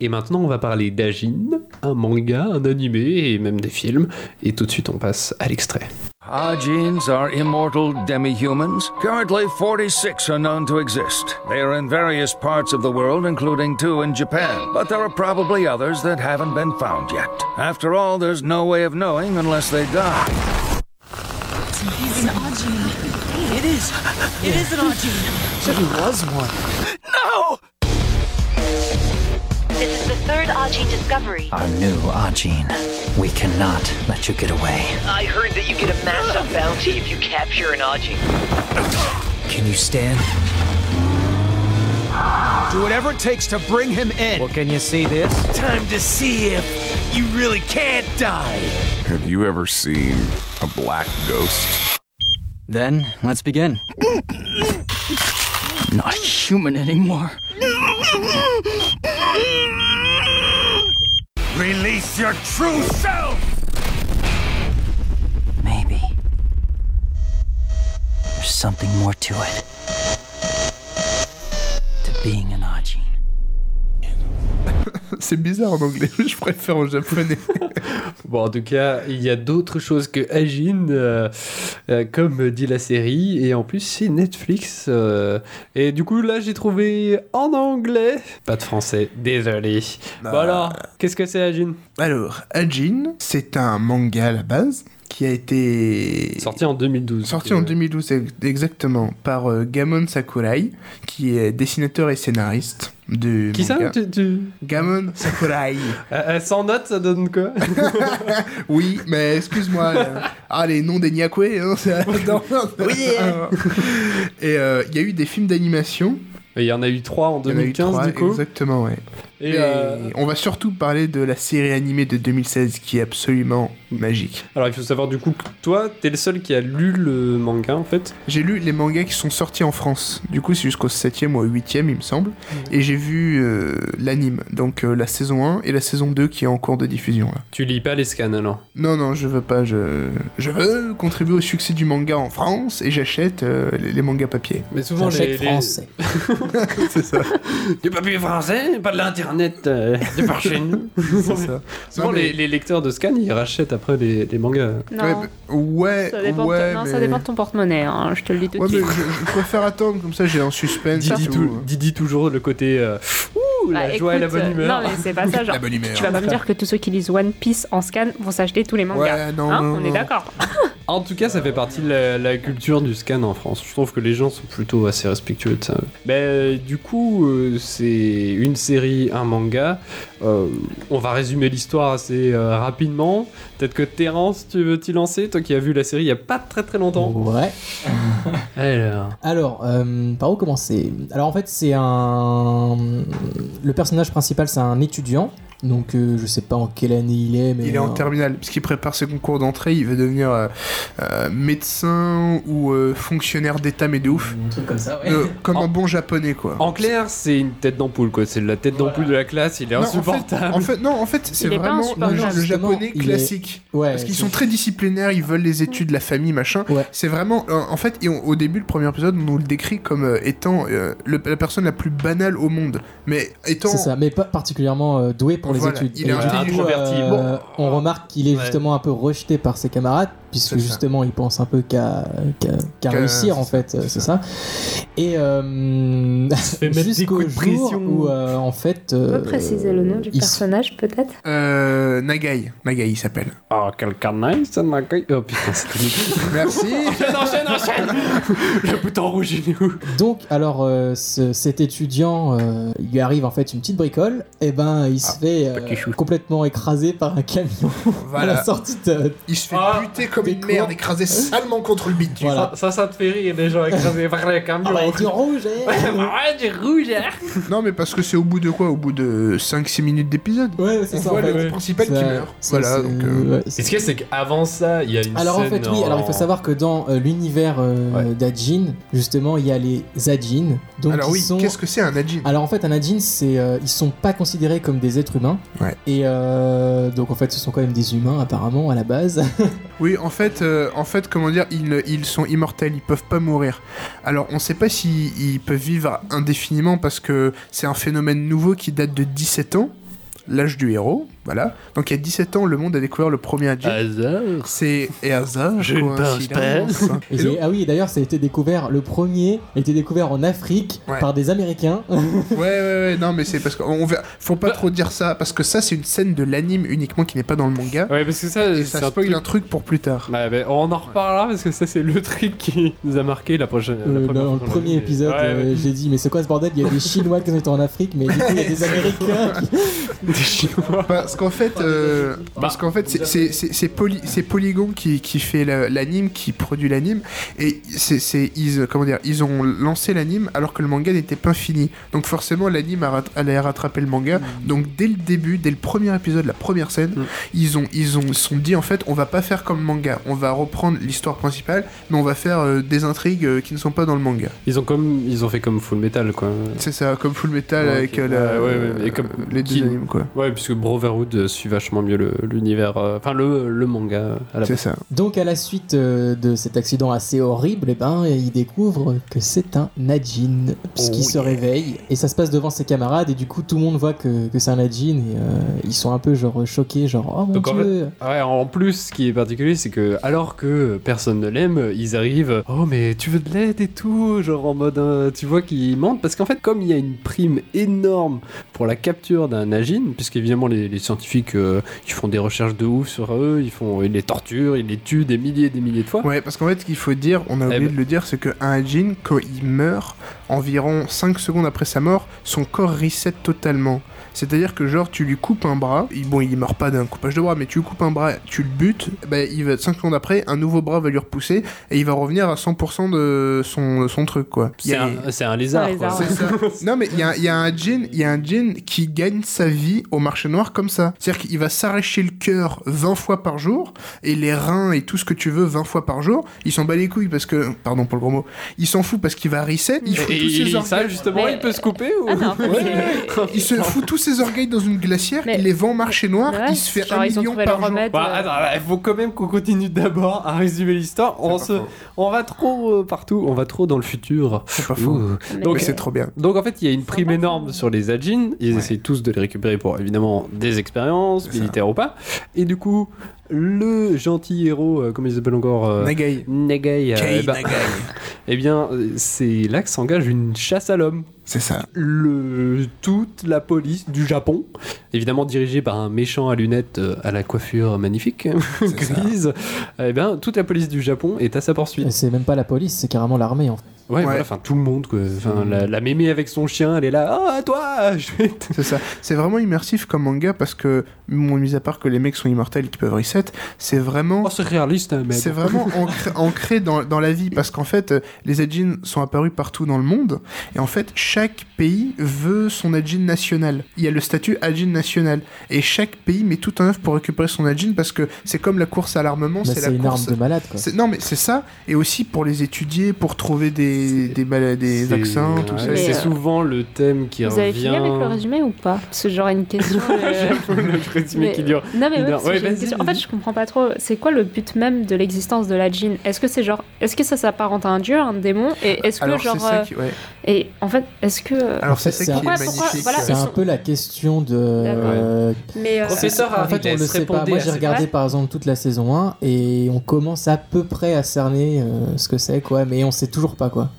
Et maintenant, on va parler d'Ajin, un manga, un animé et même des films. Et tout de suite, on passe à l'extrait. Ajins are immortal demi-humans. Currently, 46 are known to exist. They are in various parts of the world, including two in Japan. But there are probably others that haven't been found yet. After all, there's no way of knowing unless they die. It's an Ajin. It is. It is an Ajin. Said he was one. Third Ajin discovery. Our new Ajin. We cannot let you get away. I heard that you get a massive bounty if you capture an Ajin. Can you stand? Do whatever it takes to bring him in. Well, can you see this? Time to see if you really can't die. Have you ever seen a black ghost? Then, let's begin. Not human anymore. Release your true self! Maybe. There's something more to it. To being. C'est bizarre en anglais, je préfère en japonais. Bon, en tout cas, il y a d'autres choses que Ajin, euh, euh, comme dit la série, et en plus, c'est Netflix. euh, et du coup, là, j'ai trouvé en anglais. Pas de français, désolé. Bah. Voilà, qu'est-ce que c'est Ajin? Alors, Ajin, c'est un manga à la base qui a été Sorti en 2012. sorti en 2012 ex- exactement par euh, Gamon Sakurai, qui est dessinateur et scénariste de Qui ça tu, tu- Gamon Sakurai. Euh, euh, Sans note, ça donne quoi oui, mais excuse-moi. euh, ah, les noms des Nyakwe, hein, c'est- non, non, Oui. Et euh, il y a eu des films d'animation. Il y en a eu trois en Il y en a eu 2015, trois, du coup. Exactement, ouais. Et, euh, on va surtout parler de la série animée de 2016 qui est absolument magique. alors, il faut savoir du coup que toi, t'es le seul qui a lu le manga en fait. J'ai lu les mangas qui sont sortis en France. Du coup, c'est jusqu'au 7e ou au 8e, il me semble. Et j'ai vu euh, l'anime, donc euh, la saison 1 et la saison 2 qui est en cours de diffusion. Là. Tu lis pas les scans alors? Non, non, je veux pas. Je, je veux contribuer au succès du manga en France et j'achète euh, les, les mangas papier. Mais souvent, les, J'achète les- français. c'est ça. Du papier français, pas de l'internet euh, de par chez nous. c'est ça. Souvent, Non, mais- les, les lecteurs de scan, ils rachètent après les, les mangas. Non, Ouais, bah, ouais, ça, dépend de- ouais, non mais... ça dépend de ton porte-monnaie, hein, je te le dis tout Ouais, de mais suite. je, je préfère attendre, comme ça j'ai un suspense. Didi, et tout. tou- Didi toujours le côté euh, ouh, la Bah, joie et la bonne euh, humeur. Non, mais c'est pas ça, genre. La bonne humeur. Tu vas pas me dire que tous ceux qui lisent One Piece en scan vont s'acheter tous les mangas. Ouais, non, Hein, non, on est d'accord. En tout cas, ça fait partie de la, la culture du scan en France. Je trouve que les gens sont plutôt assez respectueux de ça. Mais euh, du coup, euh, c'est une série, un manga. Euh, on va résumer l'histoire assez euh, rapidement. Peut-être que Terence, tu veux t'y lancer? Toi qui as vu la série il y a pas très très longtemps. Ouais. Alors. Alors, euh, par où commencer? Alors en fait, c'est un. Le personnage principal, c'est un étudiant. Donc, euh, je sais pas en quelle année il est, mais. Il est en euh, terminale, puisqu'il prépare ses concours d'entrée, il veut devenir euh, euh, médecin ou euh, fonctionnaire d'État, mais de ouf. Un truc comme ça, ouais. Euh, comme un bon japonais, quoi. En clair, c'est une tête d'ampoule, quoi. C'est la tête d'ampoule de la classe. Il est Non, en fait- insupportable. En fait, non, en fait, c'est vraiment le, insupportable. japonais il est- classique. Ouais, Parce qu'ils sont très disciplinaires, ils veulent les études, la famille, machin. Ouais. C'est vraiment. euh, en fait, et on- au début, le premier épisode, on nous le décrit comme euh, étant euh, le- la personne la plus banale au monde. Mais étant. C'est ça, mais pas particulièrement euh, doué pour les Voilà, études. il est Et du coup, introverti. euh, Bon. on remarque qu'il est Ouais. justement un peu rejeté par ses camarades, puisque ça. justement il pense un peu qu'à réussir en fait, euh, c'est ça. Et euh, jusqu'au jour pression. où euh, en fait. On euh, peut préciser le nom du personnage, peut-être? Euh, Nagai. Nagai, il s'appelle. Oh, quelqu'un nice, ça m'accueille. Oh putain, c'est Merci. enchaîne, enchaîne, enchaîne Le bouton rouge, il est où? Donc, alors, euh, ce- cet étudiant, euh, il lui arrive en fait une petite bricole, et ben il se Ah, fait euh, complètement écraser par un camion à la sortie de. Il se fait Ah, buter comme une merde, cours. écrasé salement contre le bitume. Voilà. Ça, ça te fait rire, les gens écrasés par les camions. Ah bah, du rouge, eh ouais, du rouge, hein. Non, mais parce que c'est au bout de quoi? Au bout de 5-6 minutes d'épisode? Ouais, c'est On ça. voit en fait. le principal qui meurt. Voilà, donc. euh, ouais, Et c'est- ce qu'il y a, c'est qu'avant ça, il y a une Alors en fait oui, alors il faut savoir que dans euh, l'univers euh, Ouais. d'Ajin, justement, il y a les Ajin. Donc Alors ils oui, sont... qu'est-ce que c'est un Ajin Alors en fait, un Ajin, c'est euh, ils sont pas considérés comme des êtres humains. Ouais. Et euh, donc en fait, ce sont quand même des humains apparemment à la base. Oui, en euh, en fait, comment dire, ils, ils sont immortels, ils peuvent pas mourir. Alors, on sait pas s'ils ils peuvent vivre indéfiniment parce que c'est un phénomène nouveau qui date de 17 ans. l'âge du héros, voilà. Donc il y a 17 ans, le monde a découvert le premier Ajin. Hasard. C'est et hasard, Je ne pense. Et donc- ah oui, d'ailleurs, ça a été découvert, le premier a été découvert en Afrique Ouais. par des Américains. Ouais, ouais, ouais, non, mais c'est parce qu'on verra- faut Bah. pas trop dire ça, parce que ça, c'est une scène de l'anime uniquement qui n'est pas dans le manga. Ouais, parce que ça, Et ça un spoil truc- un truc pour plus tard. Ouais, mais on en reparlera parce que ça, c'est le truc qui nous a marqué la prochaine. la Euh, première dans fois le premier épisode, Ouais, euh, ouais. j'ai dit, mais c'est quoi ce bordel? Il y a des Chinois qui sont en Afrique, mais du coup, il y a des Américains qui. Des Chinois. Parce qu'en fait, euh, Bah, parce qu'en fait, c'est- c'est c'est- c'est Poly- c'est Polygon qui, qui fait la- l'anime, qui produit l'anime, et c'est ils comment dire, ils ont lancé l'anime alors que le manga n'était pas fini. Donc forcément, l'anime allait rattraper le manga. Donc dès le début, dès le premier épisode, la première scène, Mm. ils ont ils sont dit en fait, on va pas faire comme le manga, on va reprendre l'histoire principale, mais on va faire euh, des intrigues euh, qui ne sont pas dans le manga. Ils ont comme ils ont fait comme Full Metal quoi. C'est ça, comme Full Metal Ouais, avec ok. la- Ouais, ouais, ouais, et comme- les deux qui- animes quoi. Ouais, puisque Brotherhood euh, suit vachement mieux l'univers, euh, enfin le, le manga euh, à la C'est ça. Donc, à la suite euh, de cet accident assez horrible, eh ben, il découvre que c'est un Najin, puisqu'il Oh se réveille, et ça se passe devant ses camarades, et du coup, tout le monde voit que, que c'est un Najin, et euh, ils sont un peu genre choqués, genre, oh mon Donc, en dieu Ouais, en plus, ce qui est particulier, c'est que alors que personne ne l'aime, ils arrivent. Oh, mais tu veux de l'aide et tout, genre en mode, euh, tu vois qu'ils mentent, parce qu'en fait, comme il y a une prime énorme pour la capture d'un Najin, puisqu'évidemment les, les scientifiques, euh, ils font des recherches de ouf sur eux, ils font, ils les torturent, ils les tuent des milliers et des milliers de fois. Ouais, parce qu'en fait, ce qu'il faut dire, on a Eh oublié ben. de le dire, c'est qu'un Ajin, quand il meurt, environ 5 secondes après sa mort, son corps reset totalement. C'est-à-dire que genre tu lui coupes un bras, il- bon il meurt pas d'un coupage de bras, mais tu lui coupes un bras, tu le butes, ben, il va 5 secondes après, un nouveau bras va lui repousser et il va revenir à 100% de son, de son truc quoi. C'est a- un, lézard. Un quoi. lézard, c'est ça. Non mais il y a, il y a un djinn, il y a un djinn qui gagne sa vie au marché noir comme ça. C'est-à-dire qu'il va s'arracher le cœur 20 fois par jour et les reins et tout ce que tu veux 20 fois par jour. Il s'en bat les couilles parce que, pardon pour le gros mot, il s'en fout parce qu'il va reset. Il fout Et, tous ses organes. ça, justement, Mais- il peut se couper ou Ah non, ouais, il se fout tous ses organes dans une glacière, Mais- il les vend au marché noir, Ouais, il se fait genre, un million par jour. remède. Bah, euh, attends, il faut quand même qu'on continue d'abord à résumer l'histoire. On, se, on va trop euh, partout, on va trop dans le futur. C'est pas. Ouh. mais- Donc, c'est trop bien. Donc en fait, il y a une prime énorme sur les Ajin. Ils Ouais. essayent tous de les récupérer pour évidemment des expériences, militaires ou pas. Et du coup, le gentil héros, euh, comment il s'appelle encore euh, Nagai. Nagai, euh, eh ben- Nagai. eh bien, c'est là que s'engage une chasse à l'homme. C'est ça. Le, toute la police du Japon, évidemment dirigée par un méchant à lunettes euh, à la coiffure magnifique, grise, eh bien, toute la police du Japon est à sa poursuite. C'est même pas la police, c'est carrément l'armée en fait. Ouais, Ouais. voilà, enfin tout le monde, quoi. Enfin, la, la mémé avec son chien, elle est là, ah, toi, je vais te- C'est ça. C'est vraiment immersif comme manga parce que, bon, mis à part que les mecs sont immortels et qui peuvent reset, c'est vraiment. Oh, c'est réaliste, hein, mais C'est vraiment ancré, ancré dans, dans la vie parce qu'en fait, euh, les Ajin sont apparus partout dans le monde et en fait, chaque pays veut son Ajin national. Il y a le statut Ajin national et chaque pays met tout en œuvre pour récupérer son Ajin parce que c'est comme la course à l'armement, c'est c'est la une course. arme de malade quoi. Non mais c'est ça et aussi pour les étudier, pour trouver des des, mal- des C'est- vaccins, tout ouais, ça. C'est euh, souvent le thème qui Vous revient. avez fini avec le résumé ou pas? Parce que j'aurais une question. euh, le résumé mais- qui dure. Non mais une ouais, heure. une question. En fait, vas-y. Je comprends pas trop. C'est quoi le but même de l'existence de la djinn? Est-ce que c'est genre, est-ce que ça s'apparente à un dieu, un démon? Et est-ce que Alors genre, euh, qui... ouais. et en fait, est-ce que Alors En fait, c'est ça qui un- est Pourquoi- pourquoi- magnifique. voilà, C'est un sont- peu la question de. euh, mais euh, Professeur En fait, on le sait pas. Moi, j'ai regardé Ouais. par exemple toute la saison 1 et on commence à peu près à cerner euh, ce que c'est, quoi, mais on sait toujours pas, quoi.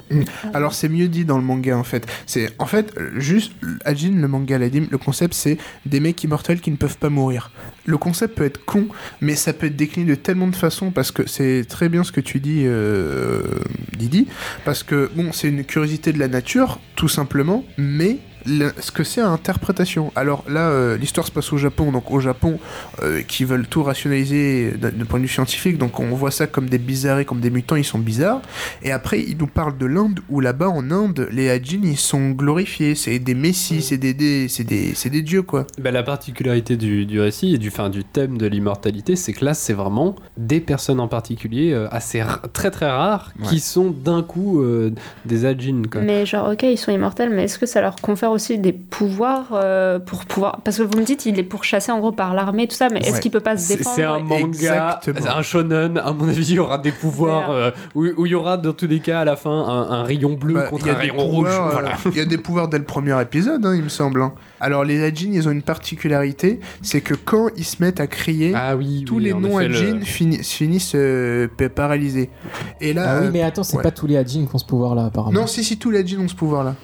Alors c'est mieux dit dans le manga en fait. C'est en fait euh, juste Ajin le manga l'anime, le concept c'est des mecs immortels qui ne peuvent pas mourir. Le concept peut être con, mais ça peut être décliné de tellement de façons parce que c'est très bien ce que tu dis euh, Didi. Parce que bon, c'est une curiosité de la nature tout simplement, mais ce que c'est à interprétation. Alors là, euh, l'histoire se passe au Japon, donc au Japon, euh, qui veulent tout rationaliser d'un point de vue scientifique, donc on voit ça comme des bizarres, comme des mutants, ils sont bizarres. Et après, il nous parle de l'Inde, où là-bas, en Inde, les Hajin, ils sont glorifiés. C'est des messies, c'est des, des- c'est des, c'est des dieux, quoi. Bah, la particularité du, du récit et du, fin, du thème de l'immortalité, c'est que là, c'est vraiment des personnes en particulier euh, assez très très rares Ouais. qui sont d'un coup euh, des Ajin. Quoi. mais genre, ok, ils sont immortels, mais est-ce que ça leur confère aussi des pouvoirs euh, pour pouvoir. Parce que vous me dites, il est pourchassé en gros par l'armée, tout ça, mais est-ce Ouais. qu'il peut pas se C'est défendre c'est un manga, Exactement. un shonen, à mon avis, il y aura des pouvoirs, euh, où, où il y aura dans tous les cas à la fin un, un rayon bleu Bah, contre un rayon rouge. pouvoirs, euh, Voilà. Il y a des pouvoirs dès le premier épisode, hein, il me semble. hein. Alors les Hajin, ils ont une particularité, c'est que quand ils se mettent à crier, Ah oui, tous oui, les non effet, le- finissent euh, pa- paralysés. Et là, Ah oui, euh, mais attends, c'est ouais. pas tous les Hajin qui ont ce pouvoir-là, apparemment. non, si si tous les Hajin ont ce pouvoir-là.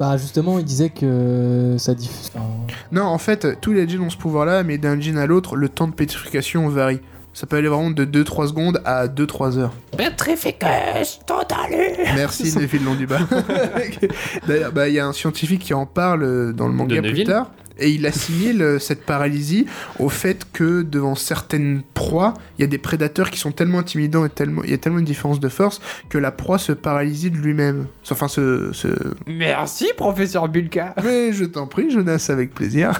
Bah justement, il disait que ça diffuse. enfin, Non, en fait, tous les Hajin ont ce pouvoir-là, mais d'un Hajin à l'autre, le temps de pétrification varie. Ça peut aller vraiment de 2-3 secondes à 2-3 heures. Petrificus totalus. Merci Neville Londuba. D'ailleurs, bah, il y a un scientifique qui en parle euh, dans le manga plus tard. Et il assimile euh, cette paralysie au fait que devant certaines proies, il y a des prédateurs qui sont tellement intimidants et tellement, il y a tellement une différence de force que la proie se paralyse de lui-même. Enfin, se... Merci, professeur Bulka. Mais je t'en prie, Jonas, avec plaisir.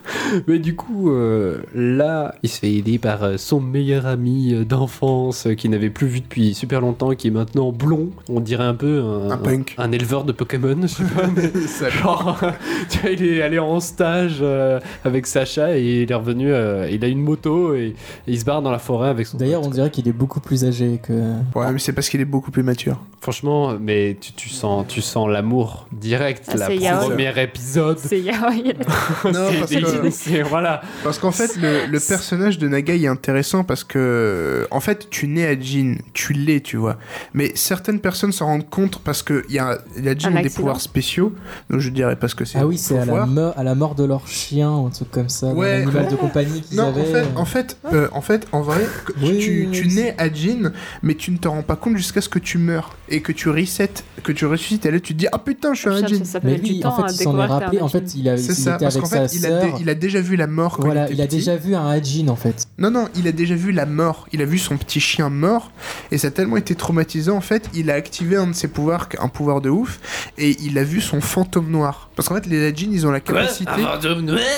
Mais du coup, euh, là, il se fait aider par euh, son meilleur ami d'enfance qu'il n'avait plus vu depuis super longtemps, qui est maintenant blond. On dirait un peu un, Un punk. un éleveur de Pokémon, je sais pas. mais genre, tu vois, il est allé en stage euh, avec Sacha et il est revenu. euh, il a une moto et, et il se barre dans la forêt avec son. D'ailleurs, on dirait qu'il est beaucoup plus âgé que. Ouais, mais c'est parce qu'il est beaucoup plus mature. franchement, mais tu, tu sens, tu sens l'amour direct. Ah, la premier épisode. C'est yaoi. Non, C'est parce des- que- c'est- voilà. Parce qu'en fait, le, le personnage de Nagai est intéressant parce que, en fait, tu nais à Jin, tu l'es, tu vois. Mais certaines personnes s'en rendent compte parce que il y a, il y a Jin des pouvoirs spéciaux, donc je dirais parce que c'est. Ah oui, c'est faut à la, voir. mort, à la mort de leur chien ou un truc comme ça. Ouais. Animal de compagnie qu'ils Non, avaient. en fait, en fait, euh, en fait, en vrai, Oui, tu, tu nais à Jin, mais tu ne te rends pas compte jusqu'à ce que tu meurs et que tu reset, que tu ressuscites. Et là, tu te dis, ah putain, je suis un ça, ça peut Mais lui, en fait, il s'en est rappelé. un En fait, Hajin. il, a, C'est il ça, était parce avec qu'en sa fait, il a, il a déjà vu la mort quand Voilà, il était il a petit. déjà vu un Hajin en fait. Non, non, il a déjà vu la mort. Il a vu son petit chien mort. Et ça a tellement été traumatisant, en fait, il a activé un de ses pouvoirs, un pouvoir de ouf. Et il a vu son fantôme noir. Parce qu'en fait, les Hajin, ils ont la capacité.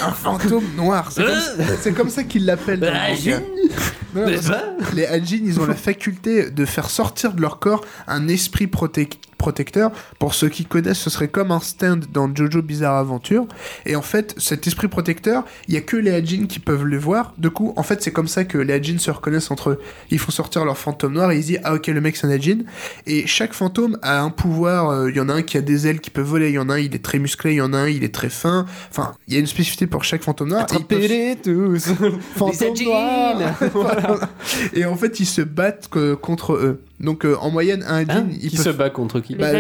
Un fantôme noir. C'est comme, ça qu'ils l'appellent. que les Hajin, ils ont la faculté de faire sortir de leur corps un esprit protec- protecteur. Pour ceux qui connaissent, ce serait comme un stand dans Jojo Bizarre Adventure. Et en fait, cet esprit protecteur, il y a que les Hajin qui peuvent le voir. Du coup, en fait, c'est comme ça que les Hajin se reconnaissent entre eux. Ils font sortir leur fantôme noir et ils disent Ah, ok, le mec, c'est un Hajin. Et chaque fantôme a un pouvoir. euh, Il y en a un qui a des ailes qui peuvent voler. Il y en a un, il est très musclé. Il y en a un, il est très fin. Enfin, il y a une spécificité pour chaque fantôme noir. Ils peuvent- Attrapez-les tous. Fantôme noir. Voilà. Et en fait, ils se battent que- contre eux. Donc, euh, en moyenne, un Hajin, Hein ils Qui peuvent- se bat contre qui Les Bah,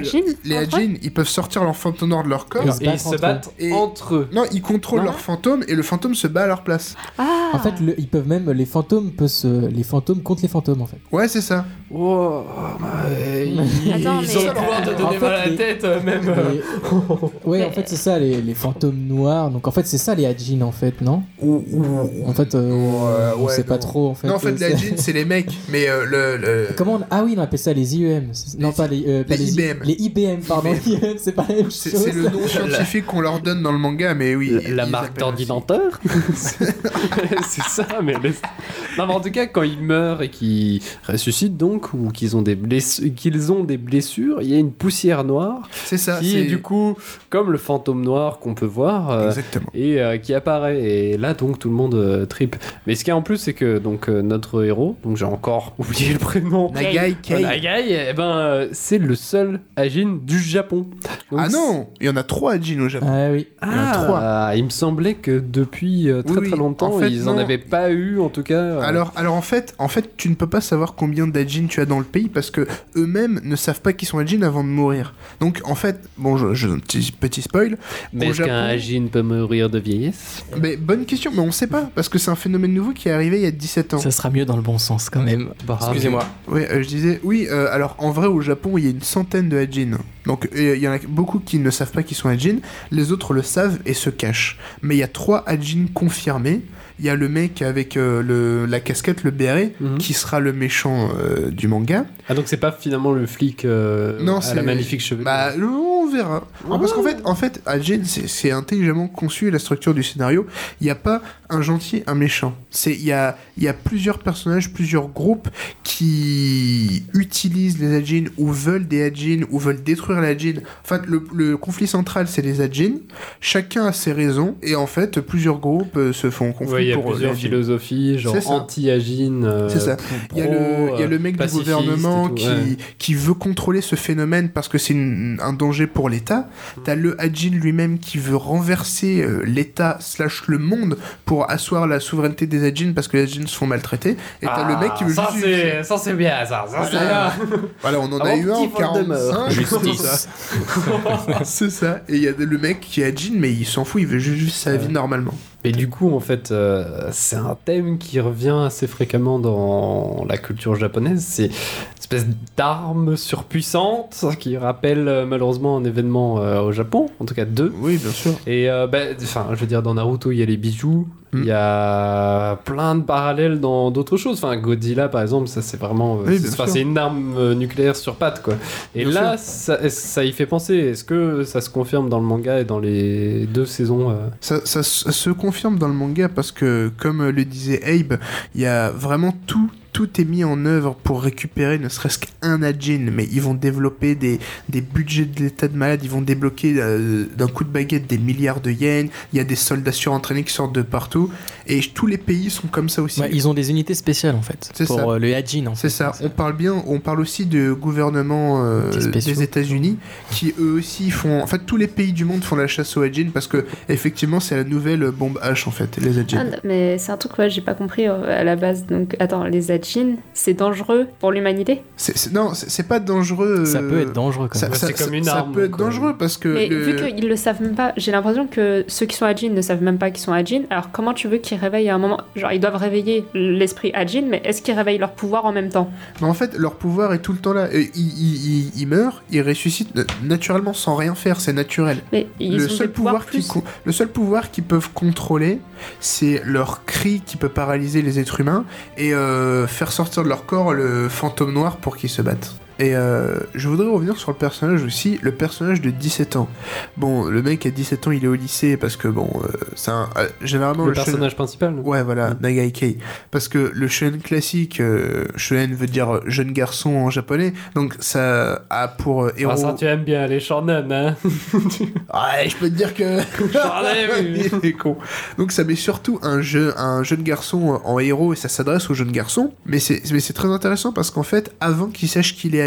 les eux Hajin, ils peuvent sortir leur fantôme noir de leur corps. Et ils se battent Et- entre eux. Non, ils contrôlent Non. leur fantôme et le fantôme se bat à leur place. Ah En fait, le- ils peuvent même les fantômes peuvent se les fantômes contre les fantômes en fait. Ouais, c'est ça. Oh, ils, Attends, ils mais- ont le pouvoir de donner En fait, mal à la les- tête, euh, même. euh. Les- Ouais, en fait, c'est ça les, les fantômes noirs. Donc en fait, c'est ça les Hajin en fait, non En fait, euh, Ouais, on ouais, sait pas non. trop en fait. non, en fait, C'est- les Hajin, c'est les mecs, mais euh, le, le- Comment on... Ah oui, on appelle ça les IEM. Non, Les- pas les, euh, pas les I- IBM. Les IBM, pardon. IEM, c'est pas la même chose. c'est c'est le nom scientifique qu'on leur donne dans le manga, mais oui. La, la marque d'ordinateur C'est ça, mais... Non, mais en tout cas, quand ils meurent et qu'ils ressuscitent donc, ou qu'ils ont, des bless- qu'ils ont des blessures, il y a une poussière noire C'est ça. qui c'est est du coup comme le fantôme noir qu'on peut voir. euh, Exactement. et euh, qui apparaît et là donc tout le monde euh, tripe mais ce qui est en plus c'est que donc euh, notre héros donc j'ai encore oublié le prénom Nagai Kei. Nagai, eh ben, euh, c'est le seul Ajin du Japon. Donc, Ah non, il y en a trois Hajin au Japon. Ah oui. Il y en a trois. Ah, il me semblait que depuis euh, très Oui, très longtemps, En fait, ils en non. avaient pas eu, en tout cas. euh, Alors, alors en fait, en fait, tu ne peux pas savoir combien d'Hajin tu as dans le pays parce que eux-mêmes ne savent pas qu'ils sont Hajin avant de mourir. Donc en fait, bon, je, je- petit, petit spoil. mais est-ce qu'un Ajin peut mourir de vieillesse? Mais bonne question, mais on sait pas parce que c'est un phénomène nouveau qui est arrivé il y a 17 ans. Ça sera mieux dans le bon sens quand même. Excusez-moi. Oui, euh, je disais, oui, euh, alors en vrai au Japon il y a une centaine de Hajin. Donc il y en a beaucoup qui ne savent pas qu'ils sont Hajin, les autres le savent et se cachent. Mais il y a trois Hajin confirmés. Il y a le mec avec euh, le, la casquette, le béret, Mhm. qui sera le méchant euh, du manga. Ah donc c'est pas finalement le flic euh, Non, à la magnifique chevelure. Bah, on verra. Non, parce qu'en fait, en fait, Ajin, c'est intelligemment conçu la structure du scénario. Il n'y a pas un gentil, un méchant. C'est il y a il y a plusieurs personnages, plusieurs groupes qui utilisent les Ajin ou veulent des Ajin ou veulent détruire les Ajin. En fait, le, le conflit central, c'est les Ajin. Chacun a ses raisons et en fait, plusieurs groupes euh, se font conflit Ouais, il y a pour plusieurs philosophies, genre anti-agine. euh, C'est ça. Il y, a le, il y a le mec du pacifiste gouvernement et tout, qui, ouais. qui veut contrôler ce phénomène parce que c'est un danger pour l'État. T'as le Hadjin lui-même qui veut renverser euh, l'État slash le monde pour asseoir la souveraineté des Hadjins parce que les Hadjins se font maltraiter. Et t'as le mec qui veut Ah, ça, juste... c'est- ça, c'est bien, ça. ça, c'est Voilà. bien. Voilà, on en Ah a eu un en petit Voldemort. 45. Justice. c'est ça. Et il y a le mec qui est Hadjin, mais il s'en fout, il veut juste vivre sa vie normalement. Et du coup, en fait, euh, c'est un thème qui revient assez fréquemment dans la culture japonaise. C'est une espèce d'arme surpuissante qui rappelle euh, malheureusement un événement euh, au Japon, en tout cas deux. Oui, bien sûr. Et bah, enfin, je veux dire, dans Naruto, il y a les bijoux. Il y a plein de parallèles dans d'autres choses. Enfin, Godzilla, par exemple, ça c'est vraiment. euh, Oui, c'est- une arme euh, nucléaire sur pattes, quoi. Et Bien là, ça, ça y fait penser? Est-ce que ça se confirme dans le manga et dans les deux saisons euh? Ça, se confirme dans le manga parce que, comme le disait Abe, il y a vraiment tout. Tout est mis en œuvre pour récupérer ne serait-ce qu'un Ajin, mais ils vont développer des, des budgets de l'état de malade, ils vont débloquer euh, d'un coup de baguette des milliards de yens, il y a des soldats surentraînés qui sortent de partout, et tous les pays sont comme ça aussi. Ouais, ils ont des unités spéciales en fait. C'est pour ça. euh, le en fait. C'est ça. On parle bien, on parle aussi de gouvernement euh, Des États-Unis qui eux aussi font. En fait, tous les pays du monde font la chasse aux Ajin parce que effectivement, c'est la nouvelle bombe H en fait, les Ah, Ajin. non, mais c'est un truc que j'ai pas compris euh, à la base. Donc, attends, les C'est dangereux pour l'humanité? C'est- c'est- non, c'est c'est pas dangereux. Ça euh, peut être dangereux quand ça- même. ça- C'est comme ça- une ça arme, peut être dangereux parce que. Mais le- vu qu'ils le savent même pas, j'ai l'impression que ceux qui sont Ajin ne savent même pas qu'ils sont Ajin. Alors, comment tu veux qu'ils réveillent à un moment? Genre, ils doivent réveiller l'esprit Ajin, mais est-ce qu'ils réveillent leur pouvoir en même temps? Mais en fait, leur pouvoir est tout le temps là. Ils, ils- ils- ils meurent, ils ressuscitent euh, naturellement sans rien faire, c'est naturel. Mais ils le ont seul pouvoir con- le seul pouvoir qu'ils peuvent contrôler, c'est leur cri qui peut paralyser les êtres humains et euh, faire sortir de leur corps le fantôme noir pour qu'ils se battent. Et euh, je voudrais revenir sur le personnage aussi, le personnage de 17 ans. Bon, le mec à 17 ans, il est au lycée parce que bon, euh, c'est un euh, généralement Le personnage principal Ouais, voilà, Nagaikei. Parce que le shonen classique, shonen veut dire jeune garçon en japonais, donc ça a pour héros. Ah, ça, tu aimes bien les shonen, hein Ouais, je peux te dire que. Shonen, Il est con. Donc ça met surtout un, jeu, un jeune garçon en héros et ça s'adresse garçons. Mais c'est mais c'est très intéressant parce qu'en fait, avant qu'il sache qu'il est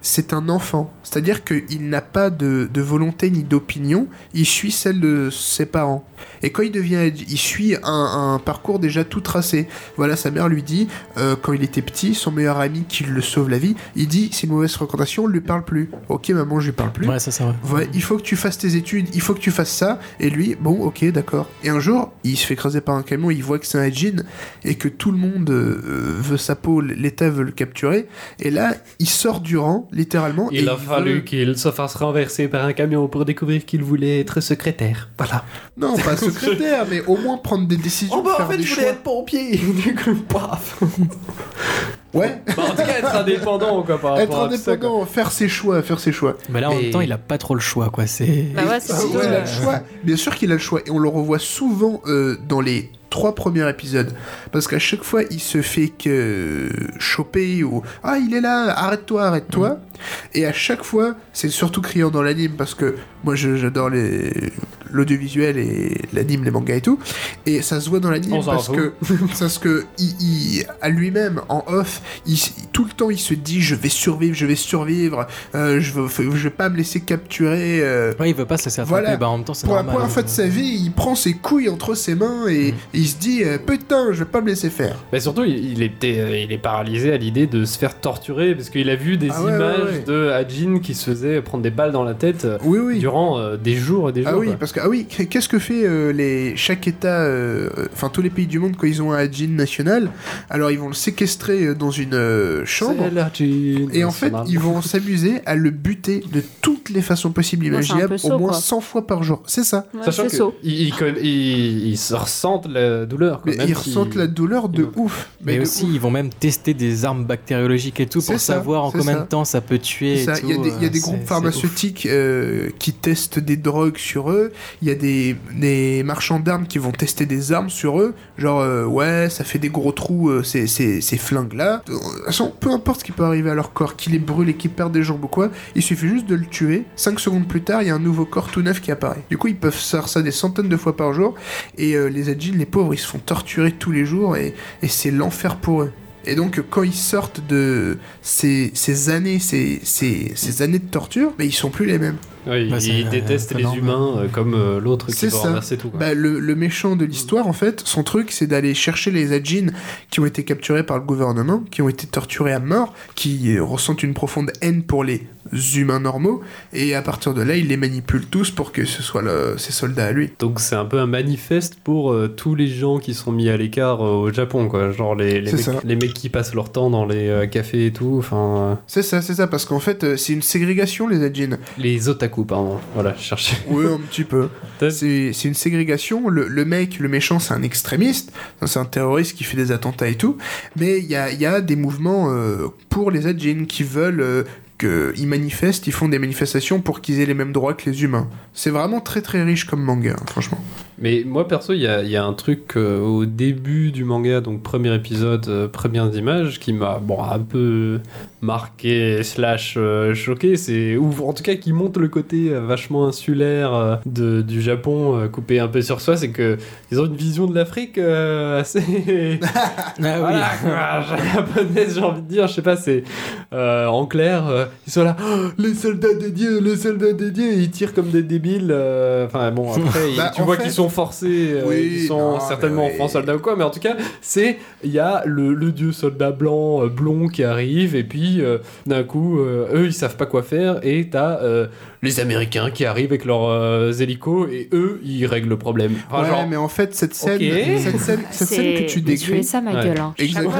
C'est un enfant. C'est-à-dire qu'il n'a pas de volonté ni d'opinion, il suit celle de ses parents. Et quand il devient Ajin, il suit un, un parcours déjà tout tracé. Voilà, sa mère lui dit, euh, quand il était petit, son meilleur ami qui le sauve la vie, il dit, c'est une mauvaise fréquentation, on ne lui parle plus. Ok, maman, je lui parle plus. Ouais, ça, c'est vrai. Ouais, il faut que tu fasses tes études, il faut que tu fasses ça. Et lui, bon, ok, d'accord. Et un jour, il se fait écraser par un camion, il voit que c'est un Jin et que tout le monde euh, veut sa peau, l'État veut le capturer. Et là, il sort du rang, littéralement. et Il a veut- fallu qu'il se fasse renverser par un camion pour découvrir qu'il voulait être secrétaire. Voilà. Non, pas secrétaire, mais au moins prendre des décisions, Oh bah faire en fait, je choix. voulais être pompier. Du coup, paf. Ouais. Bah, en tout cas, être indépendant, quoi, par Être rapport à ça, indépendant, faire ses choix, faire ses choix. Mais là, en Et- même temps, il a pas trop le choix, quoi. C'est. Bah ouais, c'est Ah surtout, ouais, il a euh, le choix. Bien sûr qu'il a le choix. Et on le revoit souvent euh, dans les trois premiers épisodes. Parce qu'à chaque fois, il se fait que choper ou Ah, il est là, arrête-toi, arrête-toi. Et à chaque fois, c'est surtout criant dans l'anime parce que moi j'adore les l'audiovisuel et l'anime, les mangas et tout. Et ça se voit dans l'anime parce que, parce que il, il- à lui-même, en off, il, tout le temps il se dit je vais survivre, je vais survivre, euh, je, veux, je vais pas me laisser capturer. euh, Ouais, il veut pas se laisser attraper. Voilà. Bah, en même temps, c'est pour la première fois de sa vie, il prend ses couilles entre ses mains et Mm. Il se dit euh, putain, je vais pas me laisser faire. Mais surtout, il, était, euh, il est paralysé à l'idée de se faire torturer parce qu'il a vu des Ah ouais, images ouais, ouais. de Hajin qui se faisait prendre des balles dans la tête euh, Oui, oui. durant euh, des jours et des jours. Ah oui, quoi. parce que ah oui, qu'est-ce que fait euh, les chaque État, euh, enfin tous les pays du monde quand ils ont un Hajin national Alors ils vont le séquestrer dans une euh, chambre. Et en fait, ils vont s'amuser à le buter de toutes les façons possibles imaginables, au moins quoi. 100 fois par jour. C'est ça. ouais, Sachant saut. ils, ils, ils- ils se ressentent le- la douleur. quoi, Mais même ils ressentent la douleur de ouf. Mais de aussi, ouf. ils vont même tester des armes bactériologiques et tout pour ça, savoir en combien ça. de temps ça peut tuer. Il y a des, il y a euh, des groupes pharmaceutiques euh, qui testent des drogues sur eux. Il y a des, des marchands d'armes qui vont tester des armes sur eux. Genre, euh, ouais, ça fait des gros trous, euh, ces, ces, ces flingues-là. Peu importe ce qui peut arriver à leur corps, qu'ils les brûlent et qu'ils perdent des jambes ou quoi, il suffit juste de le tuer. 5 secondes plus tard, il y a un nouveau corps tout neuf qui apparaît. Du coup, ils peuvent faire ça des centaines de fois par jour. Et les Adjin, les pauvres, ils se font torturer tous les jours et, c'est l'enfer pour eux. Et donc, quand ils sortent de ces, années, ces années de torture, mais ils sont plus les mêmes. Ouais, Bah, ils c'est, euh, les humains euh, comme euh, l'autre qui ça. renverser tout. quoi. Bah, le, le méchant de l'histoire, en fait, son truc, c'est d'aller chercher les Adjin qui ont été capturés par le gouvernement, qui ont été torturés à mort, qui ressentent une profonde haine pour les humains normaux, et à partir de là, il les manipule tous pour que ce soit le- ses soldats à lui. Donc c'est un peu un manifeste pour euh, tous les gens qui sont mis à l'écart euh, au Japon, quoi. Genre les, les, mecs, ça. les mecs qui passent leur temps dans les euh, cafés et tout. Enfin, euh, C'est ça, c'est ça, parce qu'en fait, euh, c'est une ségrégation, les Adjin. les otaku, pardon. Voilà, je cherchais. Oui, un petit peu. C'est une ségrégation. Le, le mec, le méchant, c'est un extrémiste. C'est un terroriste qui fait des attentats et tout. Mais il y a, il y a des mouvements euh, pour les Adjin qui veulent euh, qu'ils manifestent, ils font des manifestations pour qu'ils aient les mêmes droits que les humains. C'est vraiment très très riche comme manga, hein, franchement. Mais moi perso, il y a, y a un truc euh, au début du manga, donc premier épisode, euh, premières images, qui m'a bon, un peu marqué slash euh, choqué. C'est ou en tout cas qui montre le côté euh, vachement insulaire de, du Japon, coupé un peu sur soi. C'est que ils ont une vision de l'Afrique assez Ah. Voilà, japonaise, j'ai envie de dire, je sais pas, c'est en clair, ils sont là, Oh, les soldats des dieux, les soldats des dieux, ils tirent comme des débiles. Enfin bon, après, Bah, tu vois qu'ils sont forcés, euh, Oui, ils sont non, certainement en oui. France soldats ou quoi, mais en tout cas, c'est il y a le, le dieu soldat blanc euh, blond qui arrive, et puis euh, d'un coup, eux ils savent pas quoi faire, et t'as les Américains qui arrivent avec leurs euh, hélicos, et eux ils règlent le problème. Enfin, ouais, genre, mais en fait, cette scène, Ok. cette scène, cette scène que tu décris. ça ma Ouais. gueule. Hein. Exactement.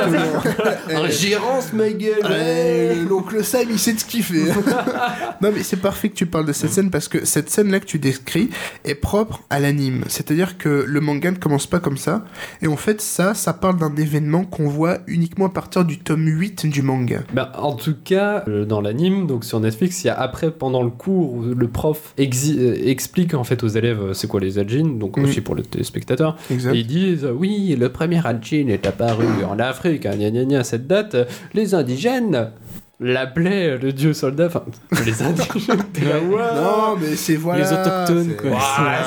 un gérance ma gueule. Ouais, L'oncle Sam, il sait ce qu'il fait. non, mais c'est parfait que tu parles de cette scène parce que cette scène-là que tu décris est propre à l'anime. C'est-à-dire que le manga ne commence pas comme ça. Et en fait, ça, ça parle d'un événement qu'on voit uniquement à partir du tome 8 du manga. Ben, en tout cas, euh, dans l'anime, donc sur Netflix, il y a après, pendant le cours, où le prof euh, explique en fait aux élèves euh, c'est quoi les Ajin, donc Mhm. aussi pour les téléspectateurs. Exact. Et ils disent oui, le premier Ajin est apparu en Afrique, hein, gna gna gna, cette date, les indigènes l'appelaient euh, le dieu soldat, enfin, les indigènes, t'es là, ouais. Non, mais c'est voilà. Les autochtones, c'est- quoi.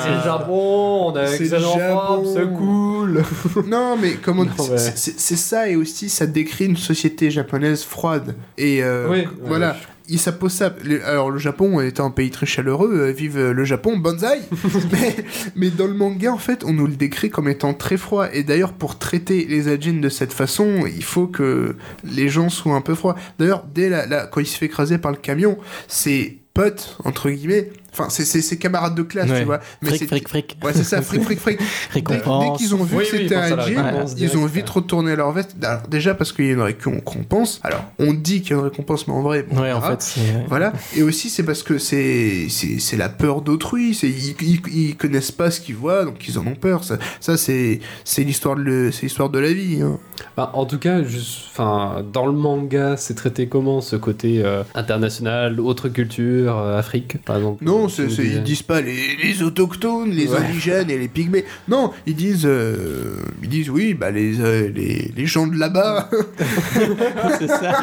C'est le Japon, on a C'est excellent le Japon. frappe, c'est cool. non, mais comment ouais. c'est c'est ça et aussi ça décrit une société japonaise froide et euh, Oui, voilà. ouais, Il ça pose ça. Le- Alors le Japon est un pays très chaleureux, euh, vive euh, le Japon, bonsaï. mais, mais dans le manga en fait, on nous le décrit comme étant très froid. Et d'ailleurs pour traiter les Ajin de cette façon, il faut que les gens soient un peu froids. D'ailleurs dès la, la- quand il se fait écraser par le camion, ses potes entre guillemets, enfin c'est c'est ses camarades de classe, Ouais. tu vois. Mais Fric, c'est- fric, fric. Ouais, c'est ça, fric, fric, fric. Récompense. dès qu'ils ont vu Oui, que oui, c'était un récompense ils ont vite retourné leur veste. Alors, déjà parce qu'il y a une récompense. Alors, on dit qu'il y a une récompense, mais en vrai, bon, Ouais, en fait, c'est. Voilà. Et aussi, c'est parce que c'est c'est c'est la peur d'autrui. C'est ils, ils, ils connaissent pas ce qu'ils voient, donc ils en ont peur. Ça, ça c'est c'est l'histoire de le- c'est l'histoire de la vie. hein. Bah, en tout cas, juste, enfin, dans le manga, c'est traité comment ce côté euh, international, autre culture, euh, Afrique, par exemple? Non, c'est c'est- ils disent pas les, les autochtones, les Ouais. indigènes et les pygmées. Non, ils disent euh, ils disent oui, bah les euh, les, les gens de là-bas. c'est ça.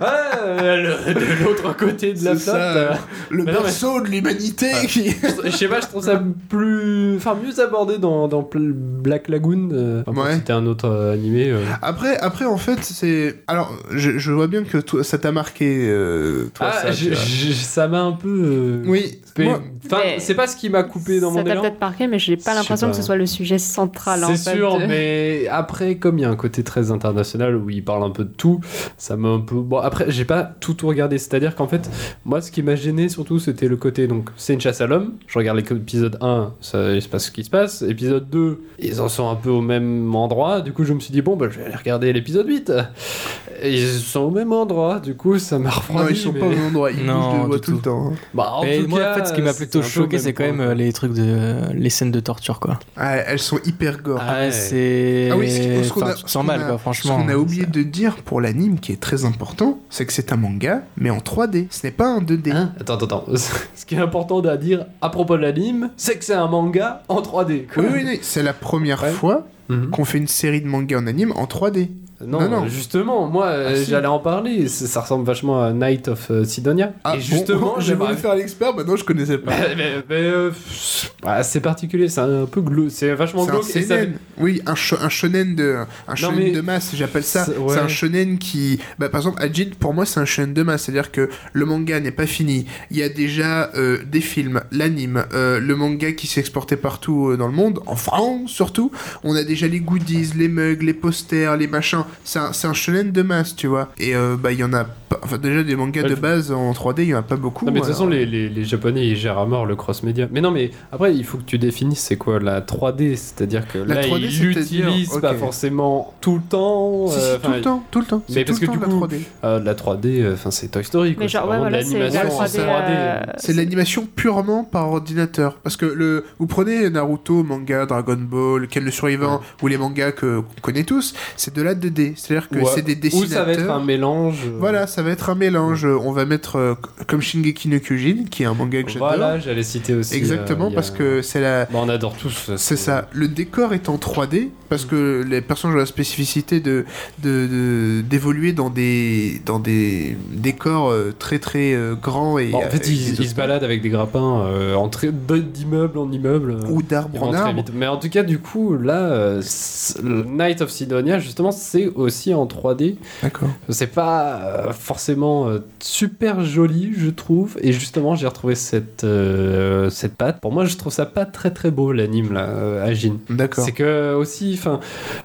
Le- de l'autre côté de la C'est flotte. euh, le Mais non, mais- berceau de l'humanité qui. je sais pas, je trouve ça plus, enfin mieux abordé dans, dans Black Lagoon. euh, enfin, Ouais. citer un autre euh, animé. Après, après, en fait, c'est. Alors, je, je vois bien que toi, ça t'a marqué, toi, ah, ça. je- je- ça m'a un peu. euh, Oui, Enfin, Mais- c'est pas ce qui m'a coupé dans ça mon t'a élan. peut-être marqué, mais j'ai pas l'impression que ce soit le sujet central. en C'est sûr, mais après, comme il y a un côté très international où il parle un peu de tout, ça m'a un peu. Bon, après, j'ai pas tout, tout regardé. C'est-à-dire qu'en fait, moi, ce qui m'a gêné surtout, c'était le côté. Donc, c'est une chasse à l'homme. Je regarde l'épisode 1, ça, il se passe ce qui se passe. Épisode 2, ils en sont un peu au même endroit. Du coup, je me suis dit, bon, bah, je vais aller regarder l'épisode 8. Et ils sont au même endroit. Du coup, ça m'a refroidi. Non, ils sont mais- pas au même endroit, ils Non, bougent de tout le temps. hein. Bah, en Mais tout moi, cas, en fait, ce qui m'a c'était plutôt choqué, c'est quand même euh, les trucs de. les scènes de torture, quoi. Ouais, elles sont hyper gore. Ah, ouais, c'est. Ah oui, ce- qu'on Enfin, mal, a- quoi, franchement. Ce qu'on a oublié de dire pour l'anime qui est très important, c'est que c'est un manga, mais en 3D. Ce n'est pas un 2D. Hein Attends, attends, attends. Ce qui est important à dire à propos de l'anime, c'est que c'est un manga en 3D. quoi. oui, oui, oui, c'est la première fois Mhm. qu'on fait une série de mangas en anime en 3D. Non, Non, non. justement, moi euh, Ah, si. j'allais en parler. Ça, ça ressemble vachement à Night of euh, Sidonia. Ah, et justement, bon, j'ai j'aimerais- voulu faire l'expert, maintenant je connaissais pas. Mais- mais- mais, euh, bah, c'est particulier, c'est un peu glauque, c'est vachement C'est un glauque. et ça-. Oui, un, un shonen de un shonen mais- de masse, j'appelle ça. C'est- ouais. un shonen qui, bah, par exemple, Ajin, pour moi, c'est un shonen de masse, c'est-à-dire que le manga n'est pas fini. Il y a déjà euh, des films, l'anime, euh, le manga qui s'est exporté partout euh, dans le monde, en France surtout. On a déjà les goodies, les mugs, les posters, les machins. C'est un, un de masse, tu vois. Et euh, bah, il y en a. Enfin, déjà des mangas Ouais, de base en 3D, il y en a pas beaucoup. Non, mais de toute façon, les, les, les Japonais ils gèrent à mort le cross-média. Mais non, mais après, il faut que tu définisses c'est quoi la 3D. C'est-à-dire que La là, 3D, ils l'utilisent pas ok. forcément tout le temps. Si, si, euh, tout le temps, tout le temps. Mais C'est parce tout que le du temps coup, la 3D. euh, la 3D, euh, enfin, c'est Toy Story. Quoi. Mais genre, C'est ouais, voilà, c'est l'animation en 3D. 3D. euh, C'est l'animation purement par ordinateur. Parce que le, vous prenez Naruto, manga, Dragon Ball, Ken le Survivant, ou les mangas que qu'on connaît tous, c'est de la 2D. C'est-à-dire que Ou, c'est des Ou dessinateurs. ça va être un mélange. euh, Voilà, ça va être un mélange. On va mettre euh, comme Shingeki no Kyojin, qui est un manga que j'adore. Voilà, j'allais citer aussi. Exactement, euh, a- parce que c'est la. Bon, on adore tous. C'est ça. Le décor est en 3D parce que les personnages ont la spécificité de de- de- d'évoluer dans des dans des décors euh, très très grands et Bon, en fait, ils, se baladent avec des grappins en d'immeuble en immeuble. ou d'arbre en arbre. Mais en tout cas, du coup, là, Night of Sidonia, justement, c'est aussi en 3D. D'accord. C'est pas forcément euh, super joli, je trouve. Et justement, j'ai retrouvé cette, euh, cette patte. Pour moi, je trouve ça pas très très beau, l'anime, là, euh, Agin. D'accord. C'est que aussi, enfin,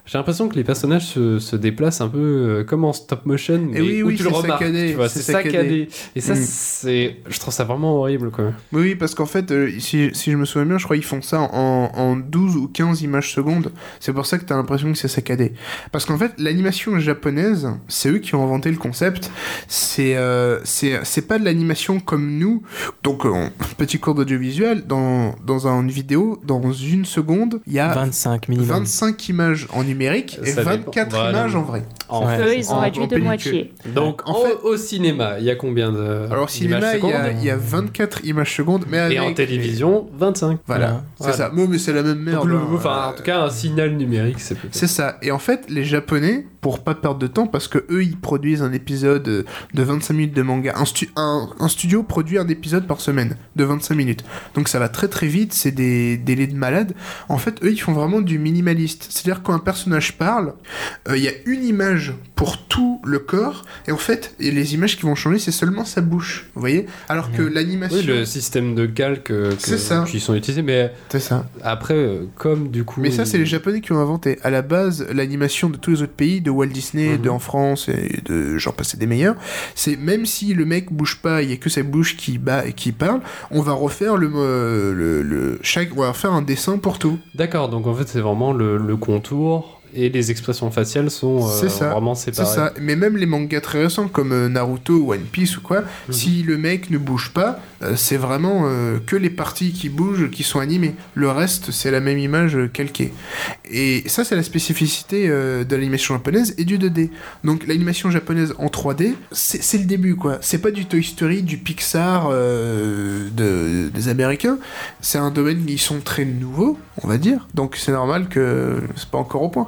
j'ai l'impression que les personnages se, se déplacent un peu euh, comme en stop motion, mais oui, où oui, tu le remarques. saccadé, tu vois, c'est saccadé. saccadé. Et ça, Mm. c'est, je trouve ça vraiment horrible, quoi. Oui, oui, parce qu'en fait, euh, si, si je me souviens bien, je crois qu'ils font ça en, en 12 ou 15 images secondes. C'est pour ça que t'as l'impression que c'est saccadé. Parce qu'en fait, l'animation japonaise, c'est eux qui ont inventé le concept. C'est euh, c'est c'est pas de l'animation comme nous. Donc, euh, petit cours d'audiovisuel, dans, dans une vidéo, dans une seconde, il y a 25 minimum. 25 images en numérique et Ça dépend. 24 Voilà. images en vrai. En Ouais. fait, Eux, ils ont en- réduit en de moitié. Donc, En en fait- au cinéma, il y a combien de Alors, au cinéma, il y, y a 24 images secondes, mais avec... Et en télévision, 25. Voilà, c'est Voilà. ça. Mais, mais c'est la même Donc, merde. le- hein. enfin, en tout cas, un signal numérique, c'est. C'est ça. Et en fait, les Japonais, pour pas perdre de temps, parce que eux, ils produisent un épisode euh, de 25 minutes de manga. Un, stu- un, un studio produit un épisode par semaine de 25 minutes. Donc ça va très très vite, c'est des délais de malade. En fait, eux, ils font vraiment du minimaliste. C'est-à-dire quand un personnage parle, euh, il y a une image pour tout le corps, et en fait, et les images qui vont changer, c'est seulement sa bouche. Vous voyez? Alors que l'animation. Oui, le système de calque euh, que- ça. qui sont utilisés, mais C'est ça. après, euh, comme du coup. Mais ça, c'est les Japonais qui ont inventé. À la base, l'animation de tous les autres pays, de Walt Disney, Mhm. de en France et de j'en passais des meilleurs, c'est même si le mec bouge pas, il y a que sa bouche qui bat et qui parle, on va refaire le, euh, le, le- chaque, on va faire un dessin pour tout. D'accord, donc en fait, c'est vraiment le, le contour et les expressions faciales sont euh, C'est ça. vraiment C'est séparées. ça. Mais même les mangas très récents comme euh, Naruto, One Piece ou quoi, Mhm. si le mec ne bouge pas, euh, c'est vraiment euh, que les parties qui bougent qui sont animées. Le reste, c'est la même image calquée. Et ça, c'est la spécificité de l'animation japonaise et du 2D. Donc l'animation japonaise en 3D, c'est c'est le début, quoi. C'est pas du Toy Story, du Pixar de- des Américains. C'est un domaine qui sont très nouveaux, on va dire. Donc c'est normal que c'est pas encore au point.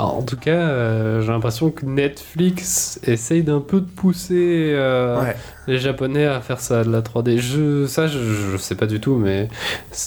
Bah, en tout cas, euh, j'ai l'impression que Netflix essaye d'un peu de pousser euh, Ouais. les Japonais à faire ça de la 3D. Je, ça, je, je sais pas du tout, mais.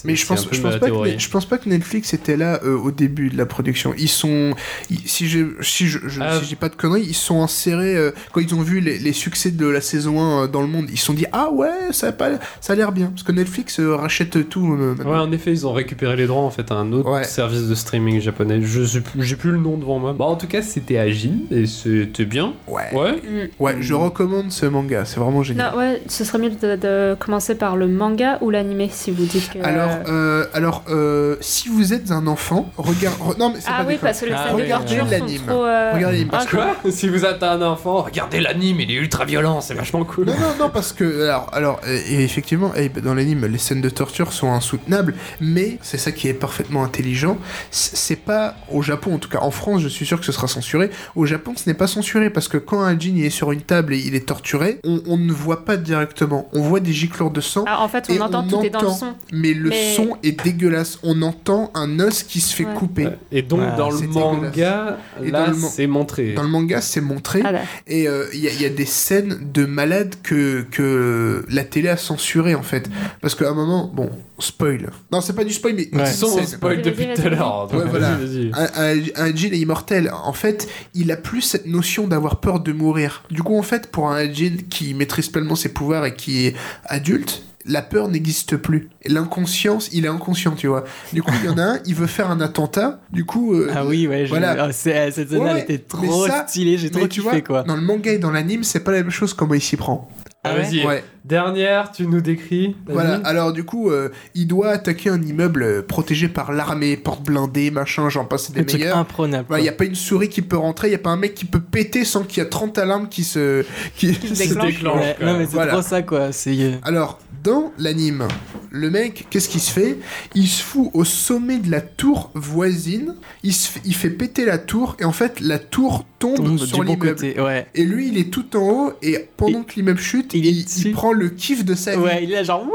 Mais je pense, je pense, pas que, théorie. Net- je pense pas que Netflix était là euh, au début de la production. Ils sont, ils- si je, si je, je- Ah. si j'ai pas de conneries, ils sont insérés quand ils ont vu les, les succès de la saison 1 euh, dans le monde. Ils se sont dit ah ouais, ça a pas, ça a l'air bien parce que Netflix rachète tout. maintenant. Ouais, en effet, ils ont récupéré les droits en fait à un autre Ouais. service de streaming japonais. Je j'ai plus le nom devant moi. Bon, en tout cas, c'était Agile et c'était bien. Ouais. Ouais. Mm. Ouais, je recommande ce manga, c'est vraiment génial. Non, ouais, ce serait mieux de, de commencer par le manga ou l'animé si vous dites que. Alors, euh, alors euh, si vous êtes un enfant, regarde. re- Non, mais c'est ah pas oui, parce que les Ah scènes de oui, torture regardez l'anime. euh, Regardez l'anime, parce ah, que- Si vous êtes un enfant, regardez l'anime, il est ultra violent, c'est vachement cool. Non, non, non, parce que. Alors, alors et effectivement, eh, dans l'anime, les scènes de torture sont insoutenables, mais c'est ça qui est parfaitement intelligent. C'est pas. Au Japon, en tout cas, en France, je suis sûr que ce sera censuré. Au Japon, ce n'est pas censuré, parce que quand un djinn il est sur une table et il est torturé, on, on ne voit pas directement. On voit des giclures de sang. Ah, en fait, on et entend, tout est dans le son. Mais le Mais- son est dégueulasse. On entend un os qui se fait Ouais. couper. Et donc, Ouais, dans le manga, Et là, dans le man- c'est montré. Dans le manga, c'est montré. Ah. Et euh, il y, a- il y a des scènes de malades que, que la télé a censuré en fait. Parce qu'à un moment, bon, spoil. Non, c'est pas du spoil, mais Ouais. Ils sont spoil depuis tout à l'heure. Ouais, voilà. Un, un, un djinn est immortel. En fait, il a plus cette notion d'avoir peur de mourir. Du coup, en fait, pour un djinn qui maîtrise pleinement ses pouvoirs et qui est adulte, la peur n'existe plus. L'inconscience, il est inconscient, tu vois. Du coup, il y en a un, il veut faire un attentat. Du coup, euh, Ah oui, ouais, je- voilà. ah, c'est- cette scène Ouais, était trop ça- stylée, j'ai trop kiffé vois, quoi. Dans le manga et dans l'anime, c'est pas la même chose comment il s'y prend. Ah ouais Vas-y. Ouais. Dernière, tu nous décris. Voilà, alors du coup, euh, il doit attaquer un immeuble euh, protégé par l'armée, porte blindée, machin, j'en passe des Un meilleurs. imprenable. Il quoi. n'y a pas une souris qui peut rentrer, il n'y a pas un mec qui peut péter sans qu'il y a 30 alarmes qui se... Qui... se Se déclenche. déclenche. Ouais, quoi. non mais c'est Voilà. trop ça quoi. C'est euh, Alors, dans l'anime, le mec, qu'est-ce qu'il se fait? Il se fout au sommet de la tour voisine, il, se fait, il fait péter la tour, et en fait, la tour tombe, tombe sur du bon. Ouais. Et lui, il est tout en haut, et pendant que l'immeuble chute, il prend le kiff de sa vie. Ouais, il est là genre wouh.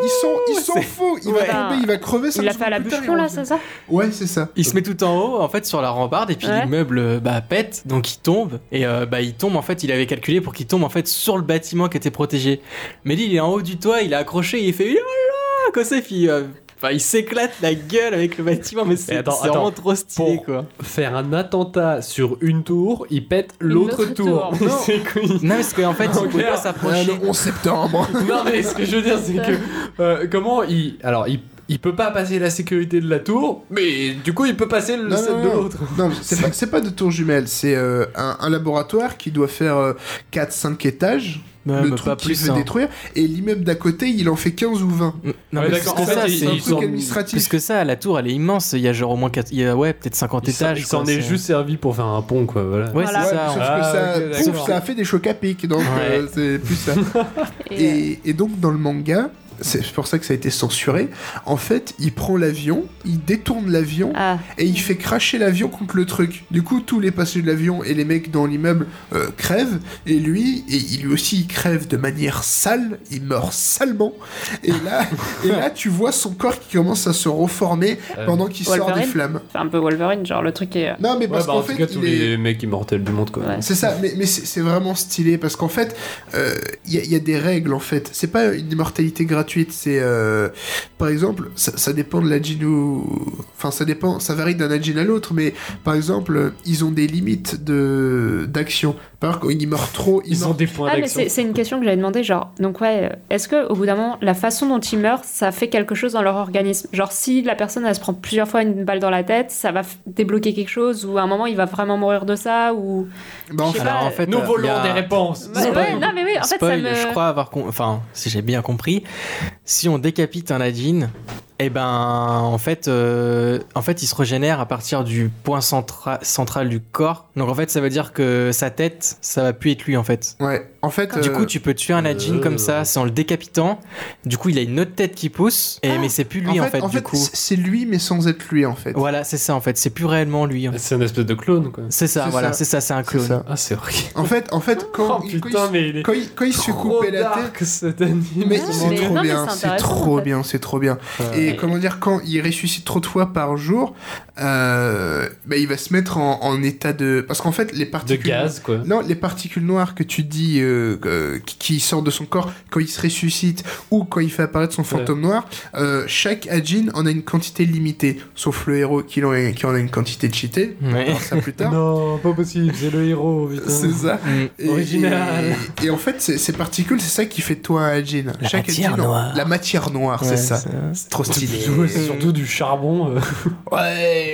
Ils sont, ils sont faux, il Ouais. va tomber, il va crever. Il l'a fait à la bûcheron là, c'est ça Ouais, c'est ça. Il se met tout en haut, en fait, sur la rambarde, et puis Ouais. l'immeuble euh, bah, pète, donc il tombe. Et euh, bah, il tombe, en fait, il avait calculé pour qu'il tombe en fait sur le bâtiment qui était protégé. Mais lui, il est en haut du toit, il est accroché, il fait comme ça, puis euh, enfin, il s'éclate la gueule avec le bâtiment, mais c'est vraiment trop stylé Pour- quoi. Faire un attentat sur une tour, il pète l'autre autre tour. tour. Non. c'est quoi Non, parce qu'en fait, il pouvait pas s'approcher. le 11 septembre. Non mais ce que je veux dire c'est que euh, comment il alors il il peut pas passer la sécurité de la tour, mais du coup il peut passer le Non, set non, de non. l'autre. Non, c'est pas, c'est pas de tour jumelle, c'est euh, un, un laboratoire qui doit faire 4-5 étages. Ouais, le truc qu'il veut hein. détruire. Et l'immeuble d'à côté, il en fait 15 ou 20. Non, Ouais, mais d'accord, plus que en fait, ça, c'est C'est un truc sont- administratif. plus que ça, la tour, elle est immense. Il y a genre au moins 4, il y a, ouais, peut-être 50 Il s'en- étages. il s'en quoi, est c'est- juste servi pour faire un pont quoi voilà. Ouais, Voilà. c'est Ouais, ça. sauf on- Ah, que ça, pouf, a fait des chocs à pic, donc Ouais. euh, c'est plus ça. Et, euh, et, et donc dans le manga, c'est pour ça que ça a été censuré, en fait, il prend l'avion, il détourne l'avion, Ah, et il fait cracher l'avion contre le truc. Du coup, tous les passagers de l'avion et les mecs dans l'immeuble euh, crèvent, et lui, et il- lui aussi, il crève de manière sale, il meurt salement. Et là, et là, tu vois son corps qui commence à se reformer Euh, pendant qu'il sort des flammes. c'est un peu Wolverine, genre le truc est. Non, mais Ouais, parce bah, qu'en en tout fait, cas tous il est- les mecs immortels du monde quoi. Ouais. c'est ça, mais, mais c'est vraiment stylé parce qu'en fait, euh, il y, a- il y a des règles en fait. C'est pas une immortalité gratuite, c'est euh, par exemple, ça, ça dépend de la ou. Enfin, ça dépend, ça varie d'un djinn à l'autre, mais par exemple, ils ont des limites de d'action. Par exemple, quand ils meurent trop, ils, Ils ont des points Ah, mais d'action. c'est une question que j'avais demandé, genre, donc ouais, est-ce que au bout d'un moment, la façon dont ils meurent, ça fait quelque chose dans leur organisme? Genre, si la personne, elle se prend plusieurs fois une balle dans la tête, ça va débloquer quelque chose, ou à un moment, il va vraiment mourir de ça, ou... Bah, en fait, Alors pas, en fait, Nous euh, volons a- des réponses. Ouais, non, mais oui, en fait, Spoil, ça me... je crois avoir enfin si j'ai bien compris si on décapite un Adjin eh ben en fait euh, en fait il se régénère à partir du point centra- central du corps donc en fait ça veut dire que sa tête ça va plus être lui en fait ouais, en fait, du euh, coup tu peux tuer un Adjin euh. comme ça c'est en le décapitant du coup il a une autre tête qui pousse et mais c'est plus lui en fait, en du coup c'est lui, mais sans être lui en fait. voilà c'est ça en fait c'est plus réellement lui C'est un espèce de clone quoi. c'est ça C'est voilà ça. c'est ça c'est un C'est clone ça. Ah c'est vrai. En fait, en fait, quand, Oh il- quand putain mais il quand il, quand il se fait couper la tête, dark, cet anime. Mais Ouais, c'est trop bien, c'est trop en fait. bien, c'est trop bien. Et comment dire, quand il ressuscite trop de fois par jour, euh, bah, il va se mettre en, en état de... Parce qu'en fait, les de particules... gaz quoi. Non, les particules noires que tu dis euh, euh, qui, qui sortent de son corps quand il se ressuscite ou quand il fait apparaître son fantôme noir, euh, chaque Ajin en a une quantité limitée, sauf le héros qui en a, qui en a une quantité cheatée. On Ouais. ça plus tard. Non, pas possible, c'est le héros. C'est ça. Mm. Et- Original. Et, et en fait, ces particules, c'est ça qui fait de toi un Ajin. La Chaque matière Ajin noire. La matière noire, c'est Ouais, ça. c'est- trop stylé. C'est surtout du charbon. euh.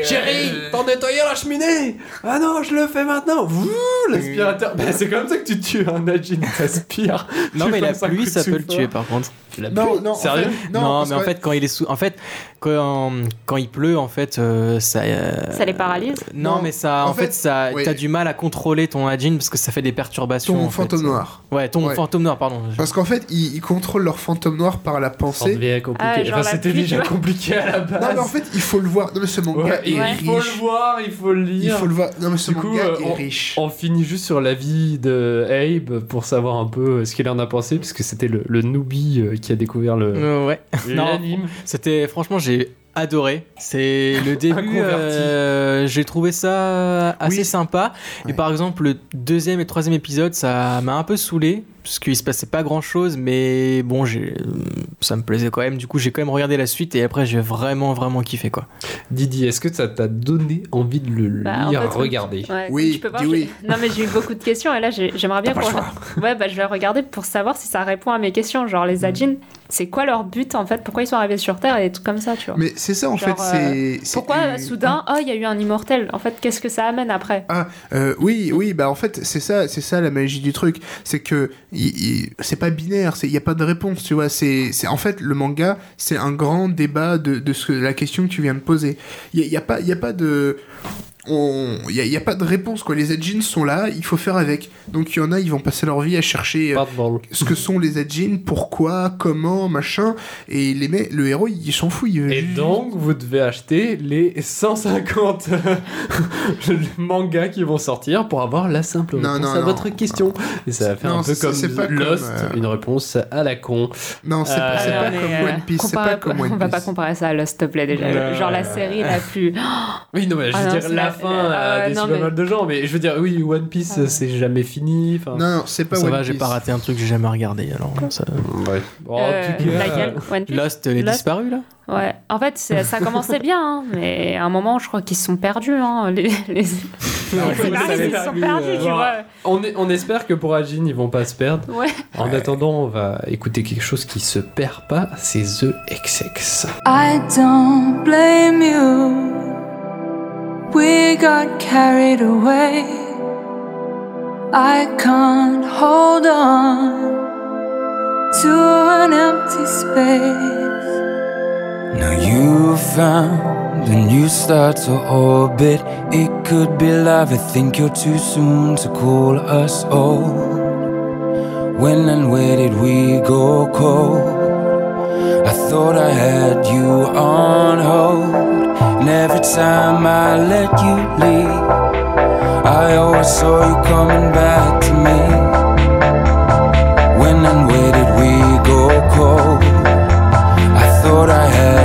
Ouais, Chérie, t'as nettoyé la cheminée. Ah non, je le fais maintenant. Ouh, L'aspirateur. Bah, C'est comme ça que tu tues un Najin, t'aspires. Non, Tu mais la pluie, ça peut le tuer par contre. La Non, pluie non, en Sérieux fait- Non, parce mais en que- fait, quand il est sous. En fait, quand, quand il pleut, en fait, euh, ça. euh, Ça les paralyse Non, Non, mais ça. en En, fait, fait, ça. oui. T'as du mal à contrôler ton Ajin parce que ça fait des perturbations. Ton en fait. fantôme noir. Ouais, ton Ouais. fantôme noir, pardon. Parce qu'en fait, ils, ils contrôlent leur fantôme noir par la pensée. Ah, enfin, c'était déjà tu compliqué à la base. Non, mais en fait, il faut le voir. Non, mais ce manga Ouais, est il faut riche. le voir, il faut le lire. Il faut le voir. Non, mais ce Du coup, manga euh, est on- riche. On finit juste sur la vie de Abe pour savoir un peu ce qu'il en a pensé, puisque c'était le, le newbie euh, qui a découvert le Euh, ouais. Non, l'anime. C'était franchement j'ai adoré. C'est le début. converti. euh, j'ai trouvé ça assez Oui. sympa. Ouais. Et par exemple le deuxième et troisième épisode, ça m'a un peu saoulé parce qu'il se passait pas grand chose, mais bon, j'ai, ça me plaisait quand même. Du coup, j'ai quand même regardé la suite et après j'ai vraiment vraiment kiffé quoi. Didi, est-ce que ça t'a donné envie de le Bah, en lire, fait, regarder? Ouais, Oui, tu peux j'ai- oui. Non, mais j'ai eu beaucoup de questions et là, j'ai- j'aimerais bien. Pas Pour... Ouais, bah, je vais regarder pour savoir si ça répond à mes questions. Genre, Mm. les Ajin, c'est quoi leur but en fait? Pourquoi ils sont arrivés sur Terre? Et trucs comme ça, tu vois. Mais c'est ça, en Genre, fait. c'est c'est Pourquoi soudain, oh, il y a eu un immortel? En fait, qu'est-ce que ça amène après? Ah euh, oui oui bah en fait c'est ça c'est ça la magie du truc. C'est que c'est pas binaire c'est il y a pas de réponse tu vois. C'est en fait le manga c'est un grand débat de, de ce la question que tu viens de poser. Il y, a- il y a pas il y a pas de il y, a- pas de réponse quoi les Edjins sont là il faut faire avec donc il y en a ils vont passer leur vie à chercher euh, ce que sont les Edjins pourquoi comment machin et les mecs le héros il s'en fout il veut Et juste- donc, vous devez acheter les 150 mangas qui vont sortir pour avoir la simple réponse non, à non. votre question. Et ça va faire Non, un peu c'est- comme c'est pas comme, Lost, euh, une réponse à la con. non c'est pas, Euh, pas comme One Piece pas comme One On va pas Piece comparer ça à Lost, s'il te plaît, déjà. Euh, Genre la série la plus. Oui, non, mais je Ah veux dire, la- fin euh, a déçu non, pas mais- mal de gens, mais je veux dire, oui, One Piece, Ah. c'est jamais fini. enfin, non non c'est pas ça One va, j'ai Piece. pas raté un truc que j'ai jamais regardé. Alors ça... Ouais. En Euh, laquelle One Piece Lost est Lost disparu là. Ouais, en fait, ça commençait bien, hein, mais à un moment, je crois qu'ils se sont perdus. Hein, les, les... On, espère que pour Ajin, ils vont pas se perdre. Ouais. En attendant, on va écouter quelque chose qui se perd pas, c'est The XX. I don't blame you. We got carried away. I can't hold on to an empty space. Now you found a new star to orbit. It could be love. I think you're too soon to call us old. When and where did we go cold? I thought I had you on hold. And every time I let you leave, I always saw you coming back to me. When and where did we go cold? I thought I had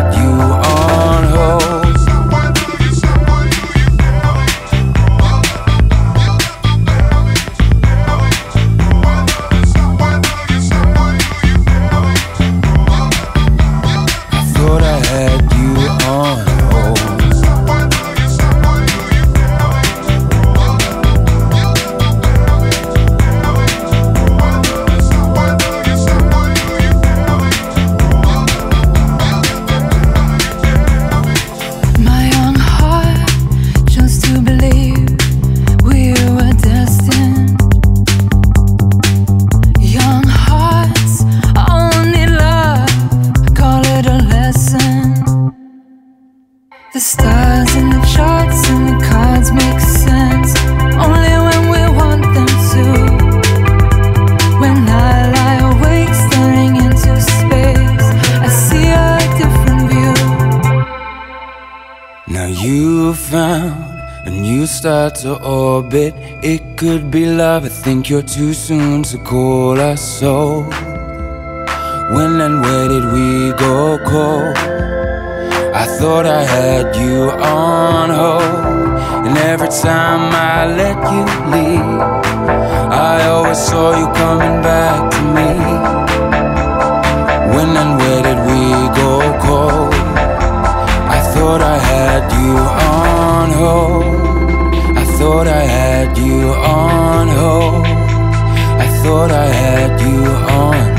could be love. I think you're too soon to call us so. When and where did we go cold? I thought I had you on hold. And every time I let you leave, I always saw you coming back to me. When and where did we go cold? I thought I had you on hold. I thought I had you on hold. I thought I had you on